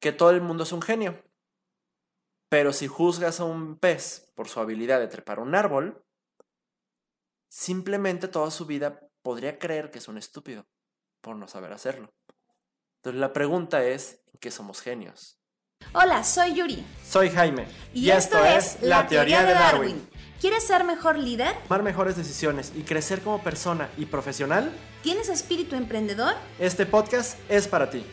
que todo el mundo es un genio. Pero si juzgas a un pez por su habilidad de trepar un árbol, simplemente toda su vida podría creer que es un estúpido por no saber hacerlo. Entonces la pregunta es, ¿en qué somos genios? Hola, soy Yuri. Soy Jaime. Y, esto, es La Teoría de Darwin. ¿Quieres ser mejor líder? Tomar mejores decisiones y crecer como persona y profesional. ¿Tienes espíritu emprendedor? Este podcast es para ti.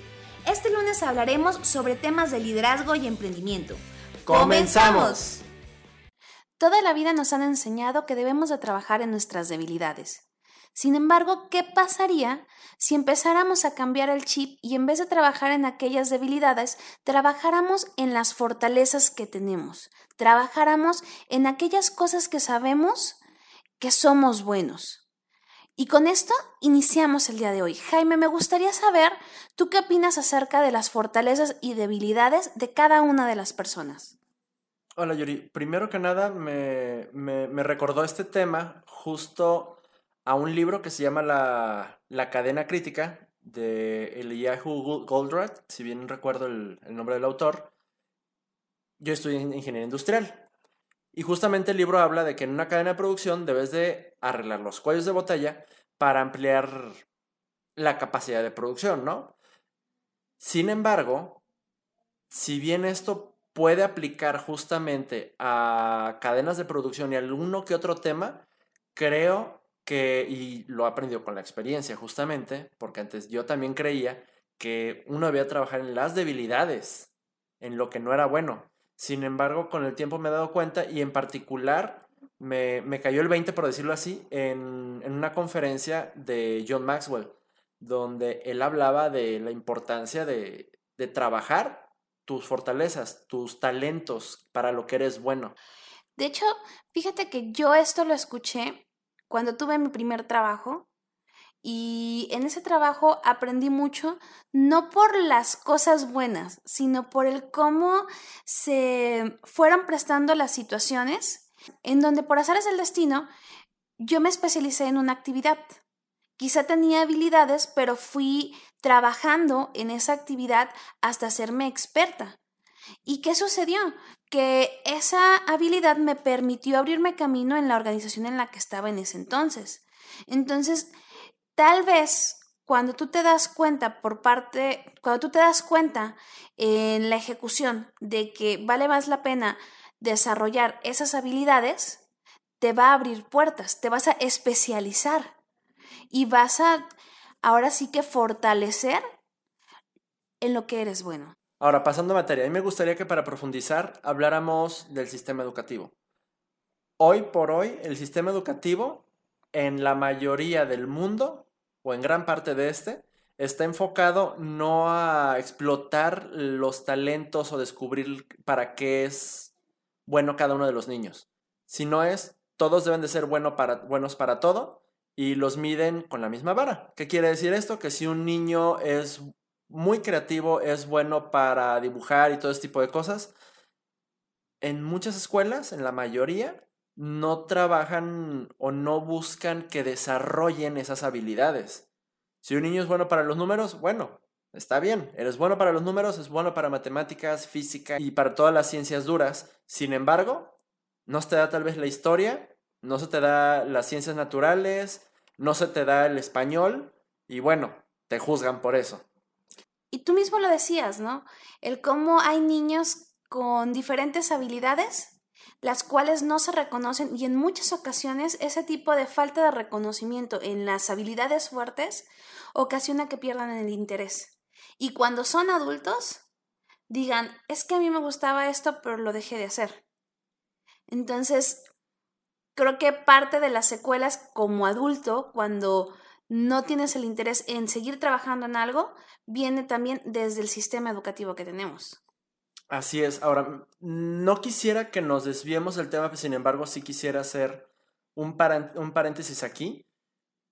Este lunes hablaremos sobre temas de liderazgo y emprendimiento. ¡Comenzamos! Toda la vida nos han enseñado que debemos de trabajar en nuestras debilidades. Sin embargo, ¿qué pasaría si empezáramos a cambiar el chip y en vez de trabajar en aquellas debilidades, trabajáramos en las fortalezas que tenemos? Trabajáramos en aquellas cosas que sabemos que somos buenos. Y con esto iniciamos el día de hoy. Jaime, me gustaría saber, ¿tú qué opinas acerca de las fortalezas y debilidades de cada una de las personas? Hola Yuri, primero que nada me, me recordó este tema justo a un libro que se llama La, cadena crítica de Eliyahu Goldratt, si bien recuerdo el, nombre del autor. Yo estudié ingeniería industrial. Y justamente el libro habla de que en una cadena de producción debes de arreglar los cuellos de botella para ampliar la capacidad de producción, ¿no? Sin embargo, si bien esto puede aplicar justamente a cadenas de producción y alguno que otro tema, creo que, y lo he aprendido con la experiencia justamente, porque antes yo también creía que uno debía trabajar en las debilidades, en lo que no era bueno. Sin embargo, con el tiempo me he dado cuenta y en particular me, cayó el 20, por decirlo así, en, una conferencia de John Maxwell, donde él hablaba de la importancia de, de trabajar tus fortalezas, tus talentos para lo que eres bueno. De hecho, fíjate que yo esto lo escuché cuando tuve mi primer trabajo y en ese trabajo aprendí mucho, no por las cosas buenas, sino por el cómo se fueron prestando las situaciones en donde por azares del destino yo me especialicé en una actividad. Quizá tenía habilidades, pero fui trabajando en esa actividad hasta hacerme experta. ¿Y qué sucedió? Que esa habilidad me permitió abrirme camino en la organización en la que estaba en ese entonces. Entonces, tal vez cuando tú te das cuenta por parte, cuando tú te das cuenta en la ejecución de que vale más la pena desarrollar esas habilidades, te va a abrir puertas, te vas a especializar y vas a ahora sí que fortalecer en lo que eres bueno. Ahora, pasando a materia, a mí me gustaría que para profundizar habláramos del sistema educativo. Hoy por hoy, el sistema educativo en la mayoría del mundo, o en gran parte de este, está enfocado no a explotar los talentos o descubrir para qué es bueno cada uno de los niños, sino es todos deben de ser bueno para, buenos para todo y los miden con la misma vara. ¿Qué quiere decir esto? Que si un niño es muy creativo, es bueno para dibujar y todo ese tipo de cosas. En muchas escuelas, en la mayoría, no trabajan o no buscan que desarrollen esas habilidades. Si un niño es bueno para los números, bueno, está bien. Eres bueno para los números, es bueno para matemáticas, física y para todas las ciencias duras. Sin embargo, no se te da tal vez la historia, no se te da las ciencias naturales, no se te da el español y bueno, te juzgan por eso. Y tú mismo lo decías, ¿no? El cómo hay niños con diferentes habilidades, las cuales no se reconocen y en muchas ocasiones ese tipo de falta de reconocimiento en las habilidades fuertes ocasiona que pierdan el interés. Y cuando son adultos, digan, es que a mí me gustaba esto, pero lo dejé de hacer. Entonces, creo que parte de las secuelas como adulto, cuando no tienes el interés en seguir trabajando en algo, viene también desde el sistema educativo que tenemos. Así es. Ahora, no quisiera que nos desviemos del tema, sin embargo, sí quisiera hacer un, un paréntesis aquí,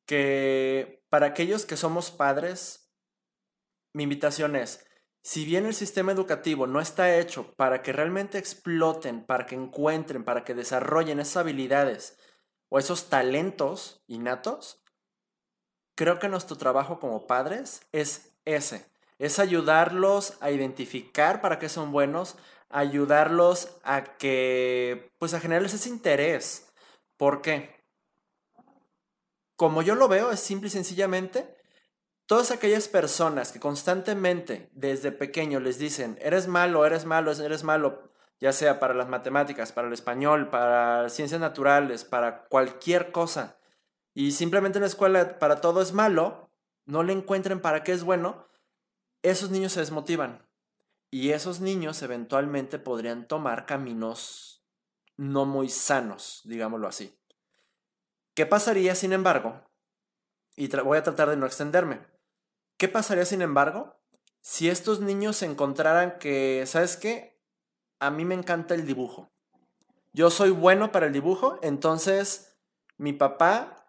que para aquellos que somos padres, mi invitación es, si bien el sistema educativo no está hecho para que realmente exploten, para que encuentren, para que desarrollen esas habilidades o esos talentos innatos, creo que nuestro trabajo como padres es ese, Es ayudarlos a identificar para qué son buenos, ayudarlos a que, pues a generarles ese interés. ¿Por qué? Como yo lo veo, es simple y sencillamente, todas aquellas personas que constantemente desde pequeño les dicen, eres malo, eres malo, eres malo, ya sea para las matemáticas, para el español, para ciencias naturales, para cualquier cosa, y simplemente en la escuela para todo es malo, no le encuentren para qué es bueno, esos niños se desmotivan. Y esos niños eventualmente podrían tomar caminos no muy sanos, digámoslo así. ¿Qué pasaría, sin embargo? Y voy a tratar de no extenderme. ¿Qué pasaría, sin embargo, si estos niños encontraran que, ¿sabes qué? A mí me encanta el dibujo. Yo soy bueno para el dibujo, entonces mi papá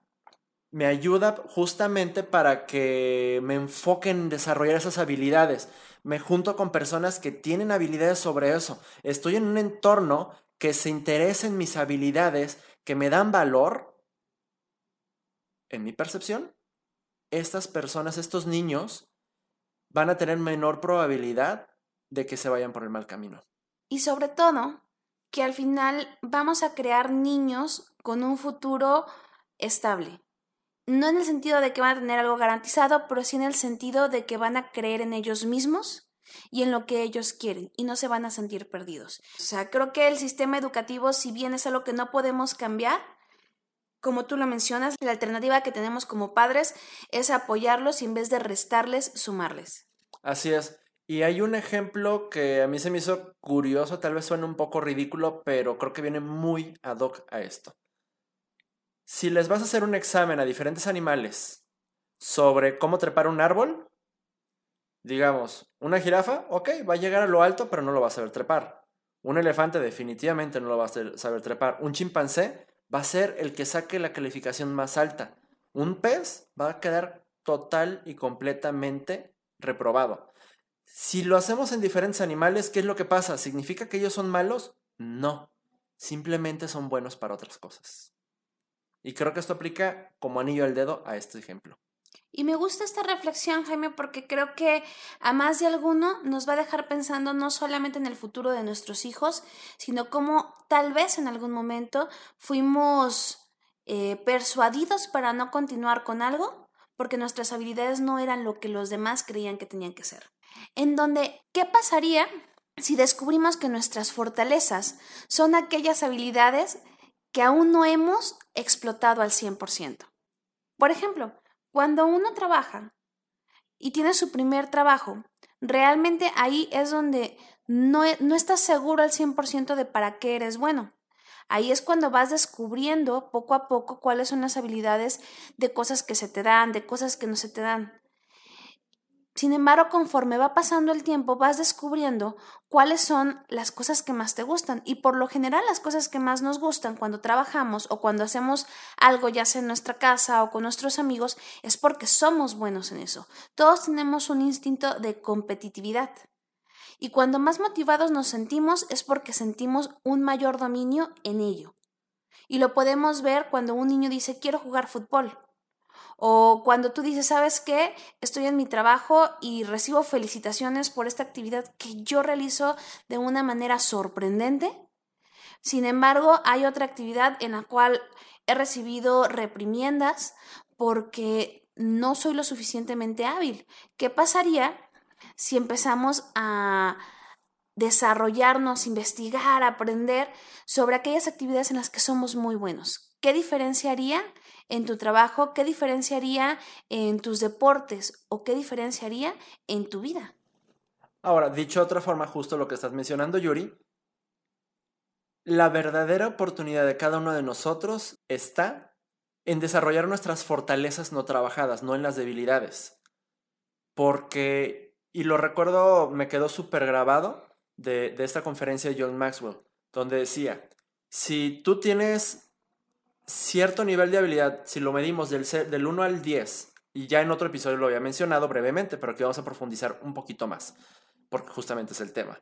me ayuda justamente para que me enfoque en desarrollar esas habilidades. Me junto con personas que tienen habilidades sobre eso. Estoy en un entorno que se interesa en mis habilidades, que me dan valor. En mi percepción, estas personas, estos niños, van a tener menor probabilidad de que se vayan por el mal camino. Y sobre todo, que al final vamos a crear niños con un futuro estable no en el sentido de que van a tener algo garantizado, pero sí en el sentido de que van a creer en ellos mismos y en lo que ellos quieren y no se van a sentir perdidos. O sea, creo que el sistema educativo, si bien es algo que no podemos cambiar, como tú lo mencionas, la alternativa que tenemos como padres es apoyarlos y en vez de restarles, sumarles. Así es. Y hay un ejemplo que a mí se me hizo curioso, tal vez suene un poco ridículo, pero creo que viene muy ad hoc a esto. Si les vas a hacer un examen a diferentes animales sobre cómo trepar un árbol, digamos, una jirafa, ok, va a llegar a lo alto, pero no lo va a saber trepar. Un elefante definitivamente no lo va a saber trepar. Un chimpancé va a ser el que saque la calificación más alta. Un pez va a quedar total y completamente reprobado. Si lo hacemos en diferentes animales, ¿qué es lo que pasa? ¿Significa que ellos son malos? No, simplemente son buenos para otras cosas. Y creo que esto aplica como anillo al dedo a este ejemplo. Y me gusta esta reflexión, Jaime, porque creo que a más de alguno nos va a dejar pensando no solamente en el futuro de nuestros hijos, sino cómo tal vez en algún momento fuimos eh, persuadidos para no continuar con algo porque nuestras habilidades no eran lo que los demás creían que tenían que ser. En donde, ¿qué pasaría si descubrimos que nuestras fortalezas son aquellas habilidades que aún no hemos explotado al 100%. Por ejemplo, cuando uno trabaja y tiene su primer trabajo, realmente ahí es donde no, e, no estás seguro al 100% de para qué eres bueno. Ahí es cuando vas descubriendo poco a poco cuáles son las habilidades de cosas que se te dan, de cosas que no se te dan. Sin embargo, conforme va pasando el tiempo, vas descubriendo cuáles son las cosas que más te gustan. Y por lo general, las cosas que más nos gustan cuando trabajamos o cuando hacemos algo, ya sea en nuestra casa o con nuestros amigos, es porque somos buenos en eso. Todos tenemos un instinto de competitividad. Y cuando más motivados nos sentimos es porque sentimos un mayor dominio en ello. Y lo podemos ver cuando un niño dice quiero jugar fútbol. O cuando tú dices, ¿sabes qué? Estoy en mi trabajo y recibo felicitaciones por esta actividad que yo realizo de una manera sorprendente. Sin embargo, hay otra actividad en la cual he recibido reprimiendas porque no soy lo suficientemente hábil. ¿Qué pasaría si empezamos a desarrollarnos, investigar, aprender sobre aquellas actividades en las que somos muy buenos? ¿Qué diferenciaría en tu trabajo, qué diferenciaría en tus deportes o qué diferenciaría en tu vida. Ahora, dicho de otra forma, justo lo que estás mencionando, Yuri, la verdadera oportunidad de cada uno de nosotros está en desarrollar nuestras fortalezas no trabajadas, no en las debilidades. Porque, y lo recuerdo, me quedó súper grabado de, de esta conferencia de John Maxwell, donde decía, si tú tienes cierto nivel de habilidad, si lo medimos del, del 1 al 10, y ya en otro episodio lo había mencionado brevemente, pero aquí vamos a profundizar un poquito más, porque justamente es el tema.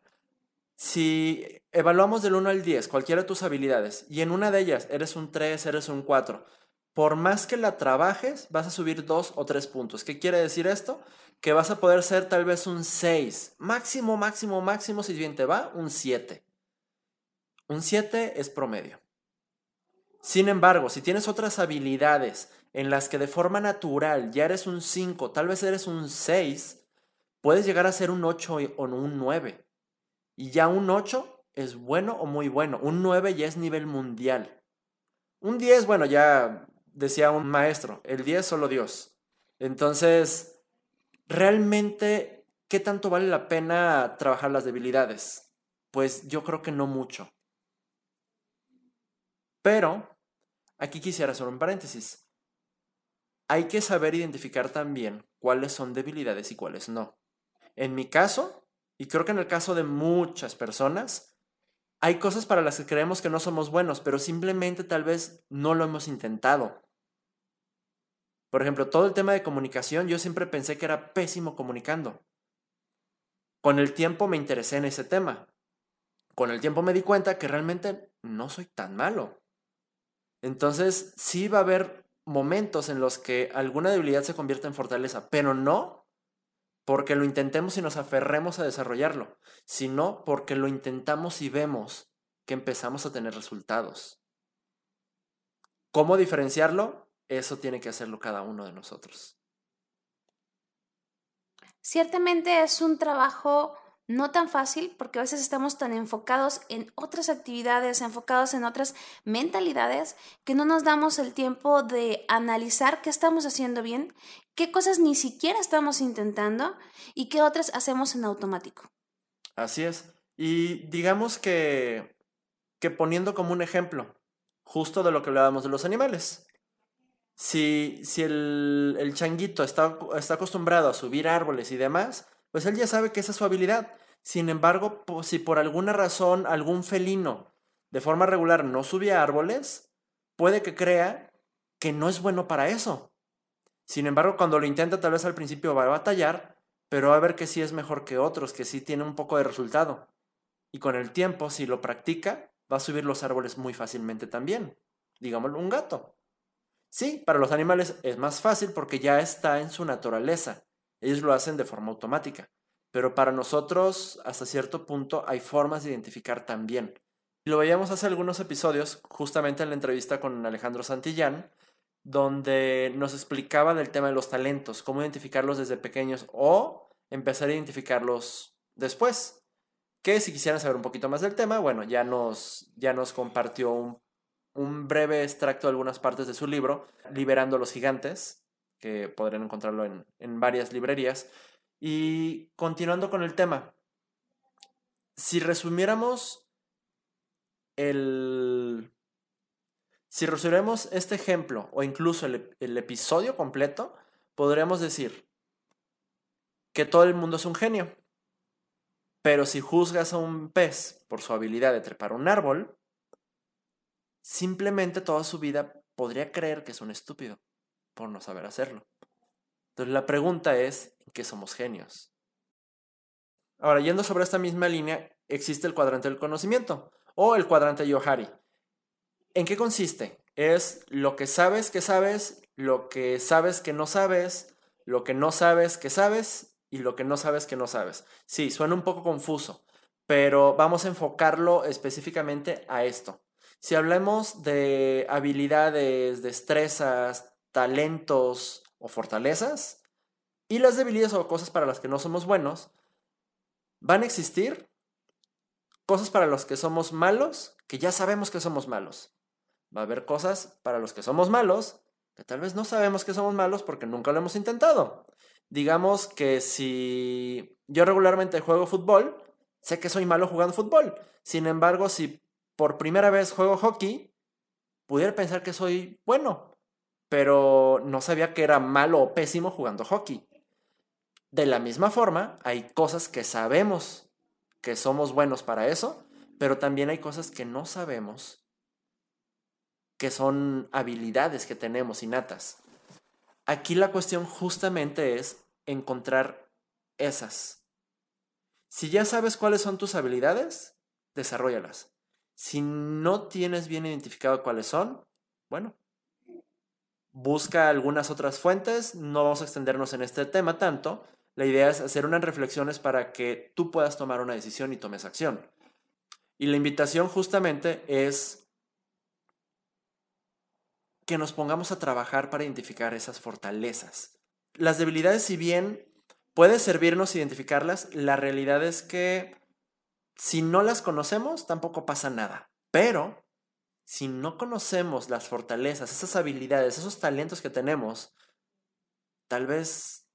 Si evaluamos del 1 al 10 cualquiera de tus habilidades y en una de ellas eres un 3, eres un 4, por más que la trabajes, vas a subir dos o tres puntos. ¿Qué quiere decir esto? Que vas a poder ser tal vez un 6. Máximo, máximo, máximo, si bien te va, un 7. Un 7 es promedio. Sin embargo, si tienes otras habilidades en las que de forma natural ya eres un 5, tal vez eres un 6, puedes llegar a ser un 8 o un 9. Y ya un 8 es bueno o muy bueno. Un 9 ya es nivel mundial. Un 10, bueno, ya decía un maestro, el 10 solo Dios. Entonces, realmente, ¿qué tanto vale la pena trabajar las debilidades? Pues yo creo que no mucho. Pero, aquí quisiera hacer un paréntesis. Hay que saber identificar también cuáles son debilidades y cuáles no. En mi caso, y creo que en el caso de muchas personas, hay cosas para las que creemos que no somos buenos, pero simplemente tal vez no lo hemos intentado. Por ejemplo, todo el tema de comunicación, yo siempre pensé que era pésimo comunicando. Con el tiempo me interesé en ese tema. Con el tiempo me di cuenta que realmente no soy tan malo. Entonces, sí va a haber momentos en los que alguna debilidad se convierte en fortaleza, pero no porque lo intentemos y nos aferremos a desarrollarlo, sino porque lo intentamos y vemos que empezamos a tener resultados. ¿Cómo diferenciarlo? Eso tiene que hacerlo cada uno de nosotros. Ciertamente es un trabajo no tan fácil porque a veces estamos tan enfocados en otras actividades, enfocados en otras mentalidades, que no nos damos el tiempo de analizar qué estamos haciendo bien, qué cosas ni siquiera estamos intentando y qué otras hacemos en automático. Así es. Y digamos que, que poniendo como un ejemplo, justo de lo que hablábamos de los animales si, si el, el changuito está, está acostumbrado a subir árboles y demás, pues él ya sabe que esa es su habilidad. Sin embargo, si por alguna razón algún felino de forma regular no sube árboles, puede que crea que no es bueno para eso. Sin embargo, cuando lo intenta, tal vez al principio va a batallar, pero va a ver que sí es mejor que otros, que sí tiene un poco de resultado. Y con el tiempo, si lo practica, va a subir los árboles muy fácilmente también. Digámoslo, un gato. Sí, para los animales es más fácil porque ya está en su naturaleza. Ellos lo hacen de forma automática. Pero para nosotros, hasta cierto punto, hay formas de identificar también. Lo veíamos hace algunos episodios, justamente en la entrevista con Alejandro Santillán, donde nos explicaba del tema de los talentos, cómo identificarlos desde pequeños o empezar a identificarlos después. Que si quisieran saber un poquito más del tema, bueno, ya nos, ya nos compartió un un breve extracto de algunas partes de su libro, Liberando a los Gigantes, que podrán encontrarlo en, en varias librerías. Y continuando con el tema, si resumiéramos el... Si resumiéramos este ejemplo o incluso el, el episodio completo, podríamos decir que todo el mundo es un genio. Pero si juzgas a un pez por su habilidad de trepar un árbol, simplemente toda su vida podría creer que es un estúpido por no saber hacerlo. Entonces la pregunta es, ¿en qué somos genios? Ahora, yendo sobre esta misma línea, existe el cuadrante del conocimiento o el cuadrante Yohari. ¿En qué consiste? Es lo que sabes que sabes, lo que sabes que no sabes, lo que no sabes que sabes y lo que no sabes que no sabes. Sí, suena un poco confuso, pero vamos a enfocarlo específicamente a esto. Si hablamos de habilidades, destrezas, talentos o fortalezas, y las debilidades o cosas para las que no somos buenos, van a existir cosas para las que somos malos, que ya sabemos que somos malos. Va a haber cosas para los que somos malos, que tal vez no sabemos que somos malos porque nunca lo hemos intentado. Digamos que si yo regularmente juego fútbol, sé que soy malo jugando fútbol. Sin embargo, si por primera vez juego hockey, pudiera pensar que soy bueno, pero no sabía que era malo o pésimo jugando hockey. De la misma forma, hay cosas que sabemos que somos buenos para eso, pero también hay cosas que no sabemos que son habilidades que tenemos innatas. Aquí la cuestión justamente es encontrar esas. Si ya sabes cuáles son tus habilidades, desarrollalas. Si no tienes bien identificado cuáles son, bueno, busca algunas otras fuentes, no vamos a extendernos en este tema tanto. La idea es hacer unas reflexiones para que tú puedas tomar una decisión y tomes acción. Y la invitación justamente es que nos pongamos a trabajar para identificar esas fortalezas. Las debilidades, si bien puede servirnos identificarlas, la realidad es que si no las conocemos, tampoco pasa nada. Pero si no conocemos las fortalezas, esas habilidades, esos talentos que tenemos, tal vez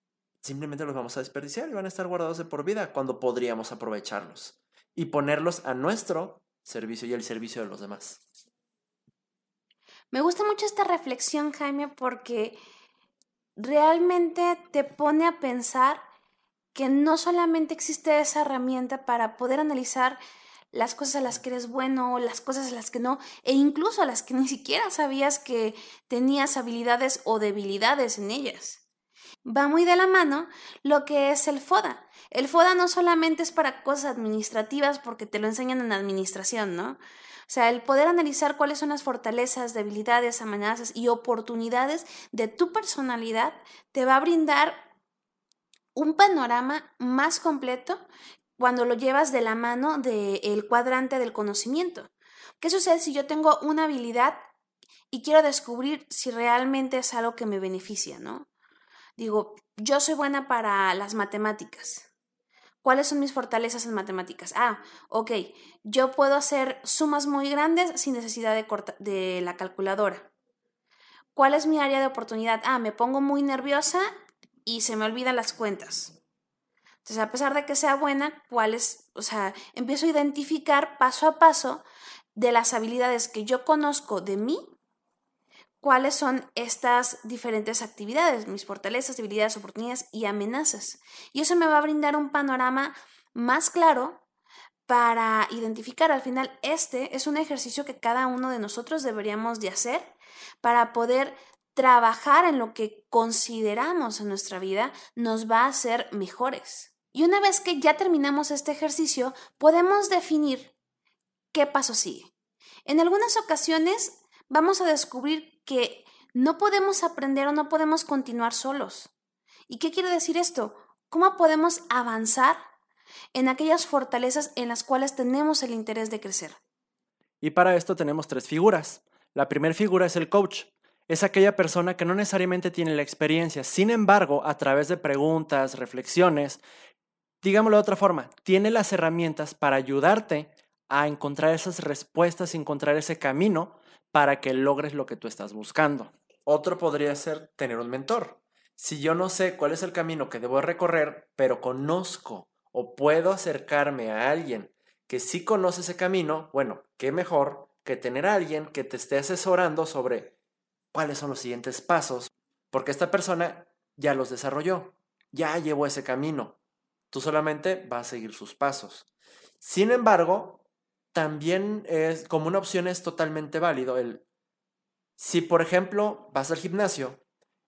simplemente los vamos a desperdiciar y van a estar guardados de por vida cuando podríamos aprovecharlos y ponerlos a nuestro servicio y al servicio de los demás. Me gusta mucho esta reflexión, Jaime, porque realmente te pone a pensar que no solamente existe esa herramienta para poder analizar las cosas a las que eres bueno, las cosas a las que no, e incluso a las que ni siquiera sabías que tenías habilidades o debilidades en ellas. Va muy de la mano lo que es el FODA. El FODA no solamente es para cosas administrativas porque te lo enseñan en administración, ¿no? O sea, el poder analizar cuáles son las fortalezas, debilidades, amenazas y oportunidades de tu personalidad te va a brindar un panorama más completo cuando lo llevas de la mano del cuadrante del conocimiento. ¿Qué sucede si yo tengo una habilidad y quiero descubrir si realmente es algo que me beneficia, ¿no? Digo, yo soy buena para las matemáticas. ¿Cuáles son mis fortalezas en matemáticas? Ah, ok, yo puedo hacer sumas muy grandes sin necesidad de, de la calculadora. ¿Cuál es mi área de oportunidad? Ah, me pongo muy nerviosa y se me olvidan las cuentas. Entonces, a pesar de que sea buena, ¿cuáles? O sea, empiezo a identificar paso a paso de las habilidades que yo conozco de mí, cuáles son estas diferentes actividades, mis fortalezas, debilidades, oportunidades y amenazas. Y eso me va a brindar un panorama más claro para identificar. Al final, este es un ejercicio que cada uno de nosotros deberíamos de hacer para poder trabajar en lo que consideramos en nuestra vida nos va a hacer mejores. Y una vez que ya terminamos este ejercicio, podemos definir qué paso sigue. En algunas ocasiones vamos a descubrir que no podemos aprender o no podemos continuar solos. ¿Y qué quiere decir esto? ¿Cómo podemos avanzar en aquellas fortalezas en las cuales tenemos el interés de crecer? Y para esto tenemos tres figuras. La primera figura es el coach. Es aquella persona que no necesariamente tiene la experiencia, sin embargo, a través de preguntas, reflexiones, digámoslo de otra forma, tiene las herramientas para ayudarte a encontrar esas respuestas, encontrar ese camino para que logres lo que tú estás buscando. Otro podría ser tener un mentor. Si yo no sé cuál es el camino que debo recorrer, pero conozco o puedo acercarme a alguien que sí conoce ese camino, bueno, qué mejor que tener a alguien que te esté asesorando sobre cuáles son los siguientes pasos, porque esta persona ya los desarrolló, ya llevó ese camino, Tú solamente vas a seguir sus pasos. Sin embargo, también es como una opción es totalmente válido el si por ejemplo vas al gimnasio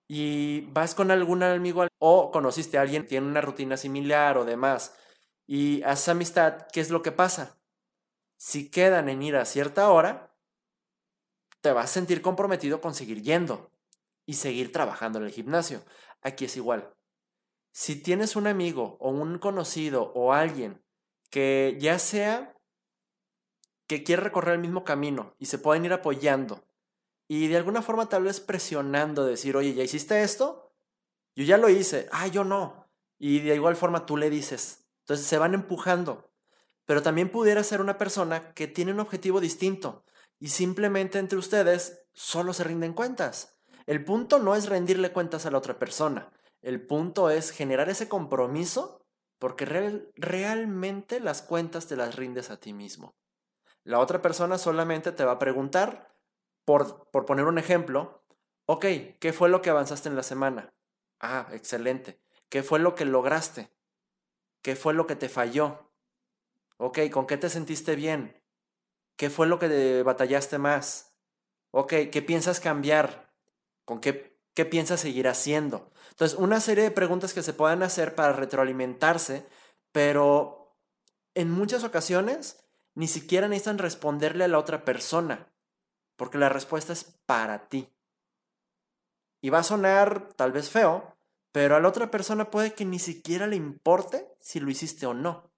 y vas con algún amigo o conociste a alguien que tiene una rutina similar o demás y haces amistad, ¿qué es lo que pasa? Si quedan en ir a cierta hora, te vas a sentir comprometido con seguir yendo y seguir trabajando en el gimnasio. Aquí es igual. Si tienes un amigo o un conocido o alguien que ya sea que quiere recorrer el mismo camino y se pueden ir apoyando y de alguna forma tal vez presionando, decir, oye, ¿ya hiciste esto? Yo ya lo hice, ah, yo no. Y de igual forma tú le dices. Entonces se van empujando. Pero también pudiera ser una persona que tiene un objetivo distinto y simplemente entre ustedes solo se rinden cuentas. El punto no es rendirle cuentas a la otra persona. El punto es generar ese compromiso porque realmente las cuentas te las rindes a ti mismo. La otra persona solamente te va a preguntar, por, por poner un ejemplo, ok, ¿qué fue lo que avanzaste en la semana? Ah, excelente. ¿Qué fue lo que lograste? ¿Qué fue lo que te falló? Ok, ¿con qué te sentiste bien? ¿Qué fue lo que batallaste más? Ok, ¿qué piensas cambiar? ¿Con qué ¿Qué piensas seguir haciendo? Entonces, una serie de preguntas que se pueden hacer para retroalimentarse, pero en muchas ocasiones ni siquiera necesitan responderle a la otra persona, porque la respuesta es para ti. Y va a sonar tal vez feo, pero a la otra persona puede que ni siquiera le importe si lo hiciste o no.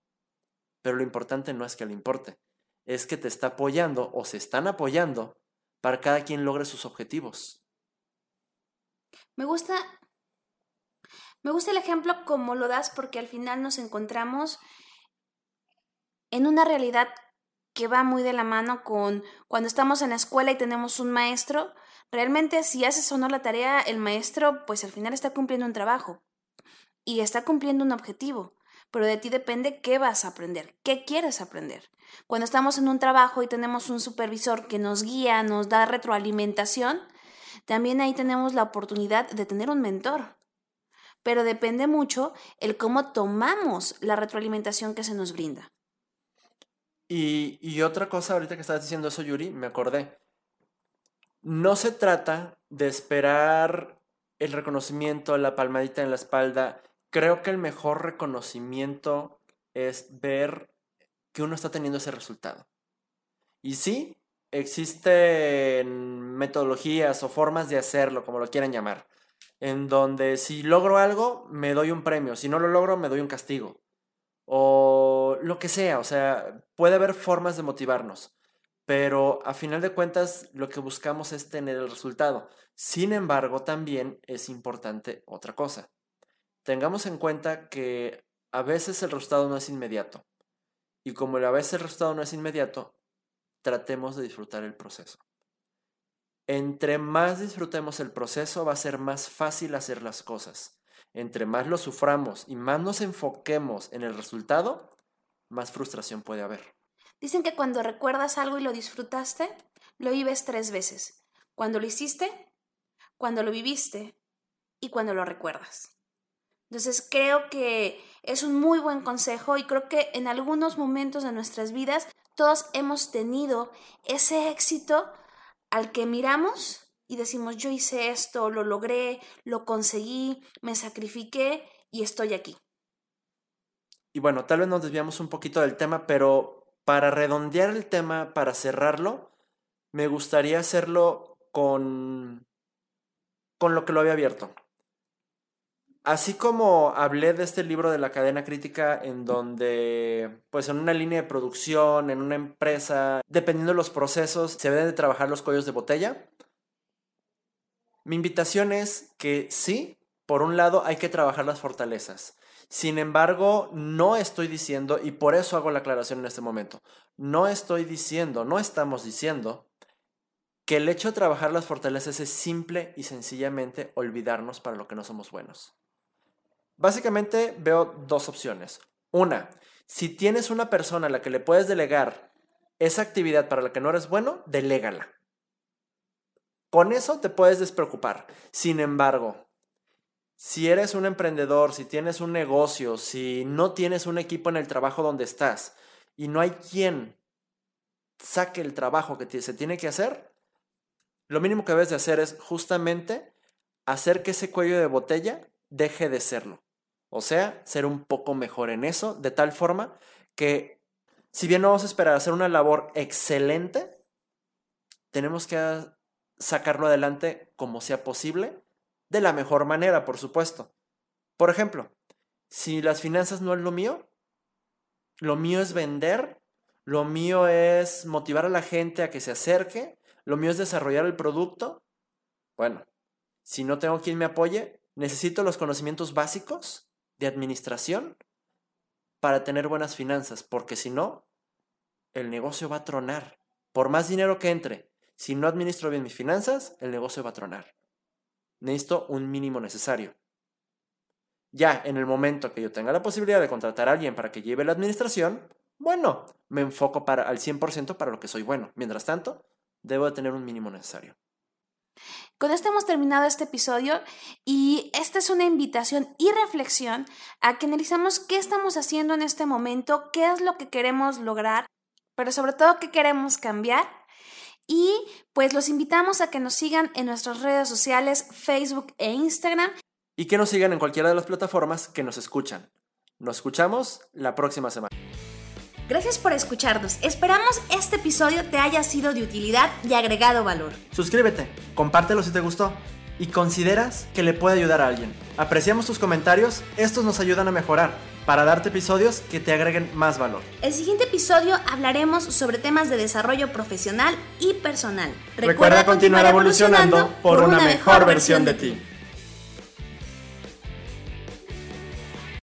Pero lo importante no es que le importe, es que te está apoyando o se están apoyando para cada quien logre sus objetivos. Me gusta me gusta el ejemplo como lo das porque al final nos encontramos en una realidad que va muy de la mano con cuando estamos en la escuela y tenemos un maestro. Realmente si haces o no la tarea, el maestro pues al final está cumpliendo un trabajo y está cumpliendo un objetivo. Pero de ti depende qué vas a aprender, qué quieres aprender. Cuando estamos en un trabajo y tenemos un supervisor que nos guía, nos da retroalimentación, también ahí tenemos la oportunidad de tener un mentor pero depende mucho el cómo tomamos la retroalimentación que se nos brinda. Y, otra cosa, ahorita que estabas diciendo eso, Yuri, me acordé. No se trata de esperar el reconocimiento, la palmadita en la espalda. Creo que el mejor reconocimiento es ver que uno está teniendo ese resultado. Y sí, existen metodologías o formas de hacerlo, como lo quieran llamar en donde si logro algo, me doy un premio, si no lo logro, me doy un castigo. O lo que sea, o sea, puede haber formas de motivarnos, pero a final de cuentas lo que buscamos es tener el resultado. Sin embargo, también es importante otra cosa. Tengamos en cuenta que a veces el resultado no es inmediato. Y como a veces el resultado no es inmediato, tratemos de disfrutar el proceso. Entre más disfrutemos el proceso, va a ser más fácil hacer las cosas. Entre más lo suframos y más nos enfoquemos en el resultado, más frustración puede haber. Dicen que cuando recuerdas algo y lo disfrutaste, lo vives tres veces. Cuando lo hiciste, cuando lo viviste y cuando lo recuerdas. Entonces creo que es un muy buen consejo y creo que en algunos momentos de nuestras vidas todos hemos tenido ese éxito al que miramos y decimos, yo hice esto, lo logré, lo conseguí, me sacrifiqué y estoy aquí. Y bueno, tal vez nos desviamos un poquito del tema, pero para redondear el tema, para cerrarlo, me gustaría hacerlo con, con lo que lo había abierto. Así como hablé de este libro de la cadena crítica en donde, pues en una línea de producción, en una empresa, dependiendo de los procesos, se deben de trabajar los cuellos de botella. Mi invitación es que sí, por un lado hay que trabajar las fortalezas. Sin embargo, no estoy diciendo, y por eso hago la aclaración en este momento, no estoy diciendo, no estamos diciendo que el hecho de trabajar las fortalezas es simple y sencillamente olvidarnos para lo que no somos buenos. Básicamente veo dos opciones. Una, si tienes una persona a la que le puedes delegar esa actividad para la que no eres bueno, delégala. Con eso te puedes despreocupar. Sin embargo, si eres un emprendedor, si tienes un negocio, si no tienes un equipo en el trabajo donde estás y no hay quien saque el trabajo que se tiene que hacer, lo mínimo que debes de hacer es justamente hacer que ese cuello de botella deje de serlo. O sea, ser un poco mejor en eso, de tal forma que si bien no vamos a esperar a hacer una labor excelente, tenemos que sacarlo adelante como sea posible, de la mejor manera, por supuesto. Por ejemplo, si las finanzas no es lo mío, lo mío es vender, lo mío es motivar a la gente a que se acerque, lo mío es desarrollar el producto. Bueno, si no tengo quien me apoye, necesito los conocimientos básicos de administración para tener buenas finanzas, porque si no, el negocio va a tronar. Por más dinero que entre, si no administro bien mis finanzas, el negocio va a tronar. Necesito un mínimo necesario. Ya en el momento que yo tenga la posibilidad de contratar a alguien para que lleve la administración, bueno, me enfoco para, al 100% para lo que soy bueno. Mientras tanto, debo de tener un mínimo necesario. Con esto hemos terminado este episodio y esta es una invitación y reflexión a que analizamos qué estamos haciendo en este momento, qué es lo que queremos lograr, pero sobre todo qué queremos cambiar. Y pues los invitamos a que nos sigan en nuestras redes sociales, Facebook e Instagram. Y que nos sigan en cualquiera de las plataformas que nos escuchan. Nos escuchamos la próxima semana. Gracias por escucharnos. Esperamos este episodio te haya sido de utilidad y agregado valor. Suscríbete, compártelo si te gustó y consideras que le puede ayudar a alguien. Apreciamos tus comentarios, estos nos ayudan a mejorar para darte episodios que te agreguen más valor. El siguiente episodio hablaremos sobre temas de desarrollo profesional y personal. Recuerda, continuar evolucionando por una mejor versión de ti.